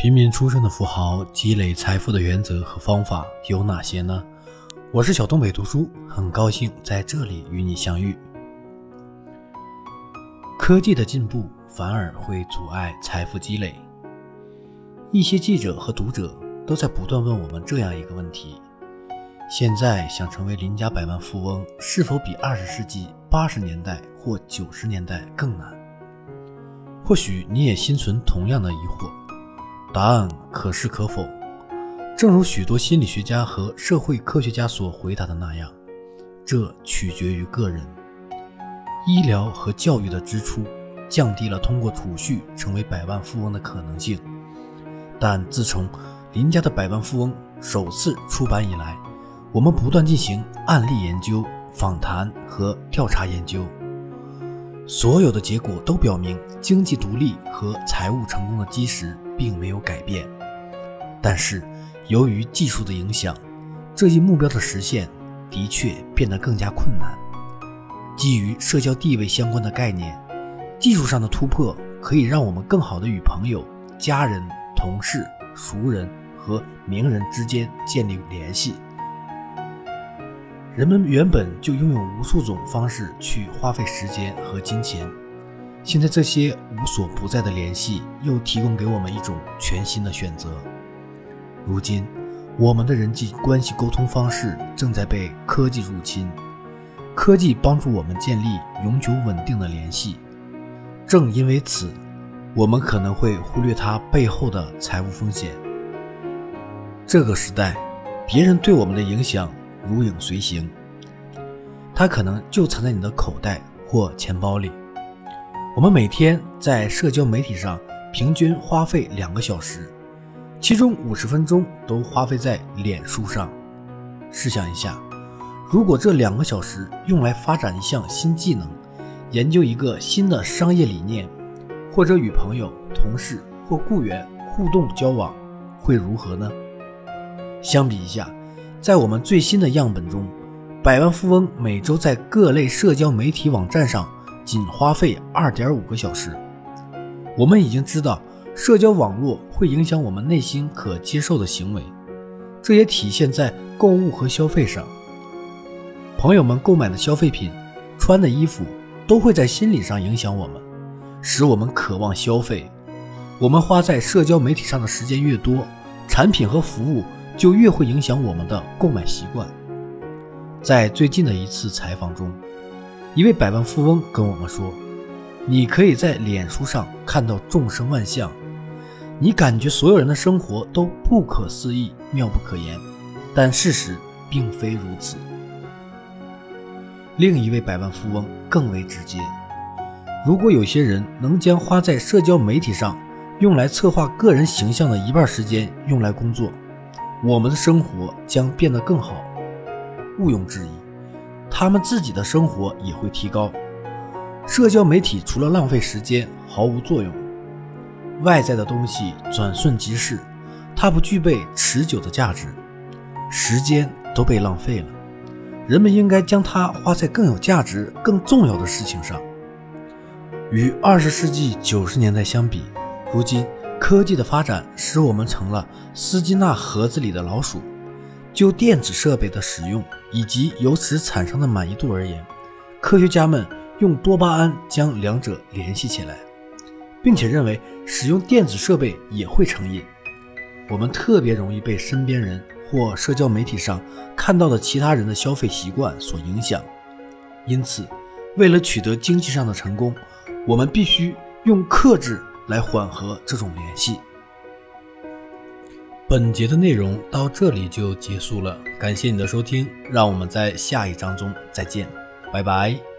平民出身的富豪积累财富的原则和方法有哪些呢？我是小东北读书，很高兴在这里与你相遇。科技的进步反而会阻碍财富积累。一些记者和读者都在不断问我们这样一个问题：现在想成为邻家百万富翁，是否比二十世纪八十年代或九十年代更难？或许你也心存同样的疑惑。答案可是可否？正如许多心理学家和社会科学家所回答的那样，这取决于个人。医疗和教育的支出降低了通过储蓄成为百万富翁的可能性，但自从《林家的百万富翁》首次出版以来，我们不断进行案例研究、访谈和调查研究，所有的结果都表明，经济独立和财务成功的基石。并没有改变，但是由于技术的影响，这一目标的实现的确变得更加困难。基于社交地位相关的概念，技术上的突破可以让我们更好地与朋友、家人、同事、熟人和名人之间建立联系。人们原本就拥有无数种方式去花费时间和金钱。现在这些无所不在的联系，又提供给我们一种全新的选择。如今，我们的人际关系沟通方式正在被科技入侵，科技帮助我们建立永久稳定的联系。正因为此，我们可能会忽略它背后的财务风险。这个时代，别人对我们的影响如影随形，它可能就藏在你的口袋或钱包里。我们每天在社交媒体上平均花费两个小时，其中五十分钟都花费在脸书上。试想一下，如果这两个小时用来发展一项新技能，研究一个新的商业理念，或者与朋友、同事或雇员互动交往，会如何呢？相比一下，在我们最新的样本中，百万富翁每周在各类社交媒体网站上。仅花费二点五个小时，我们已经知道社交网络会影响我们内心可接受的行为，这也体现在购物和消费上。朋友们购买的消费品、穿的衣服都会在心理上影响我们，使我们渴望消费。我们花在社交媒体上的时间越多，产品和服务就越会影响我们的购买习惯。在最近的一次采访中。一位百万富翁跟我们说：“你可以在脸书上看到众生万象，你感觉所有人的生活都不可思议、妙不可言，但事实并非如此。”另一位百万富翁更为直接：“如果有些人能将花在社交媒体上用来策划个人形象的一半时间用来工作，我们的生活将变得更好。毋庸置疑。”他们自己的生活也会提高。社交媒体除了浪费时间毫无作用。外在的东西转瞬即逝，它不具备持久的价值，时间都被浪费了。人们应该将它花在更有价值、更重要的事情上。与二十世纪九十年代相比，如今科技的发展使我们成了斯金纳盒子里的老鼠。就电子设备的使用以及由此产生的满意度而言，科学家们用多巴胺将两者联系起来，并且认为使用电子设备也会成瘾。我们特别容易被身边人或社交媒体上看到的其他人的消费习惯所影响，因此，为了取得经济上的成功，我们必须用克制来缓和这种联系。本节的内容到这里就结束了，感谢你的收听，让我们在下一章中再见，拜拜。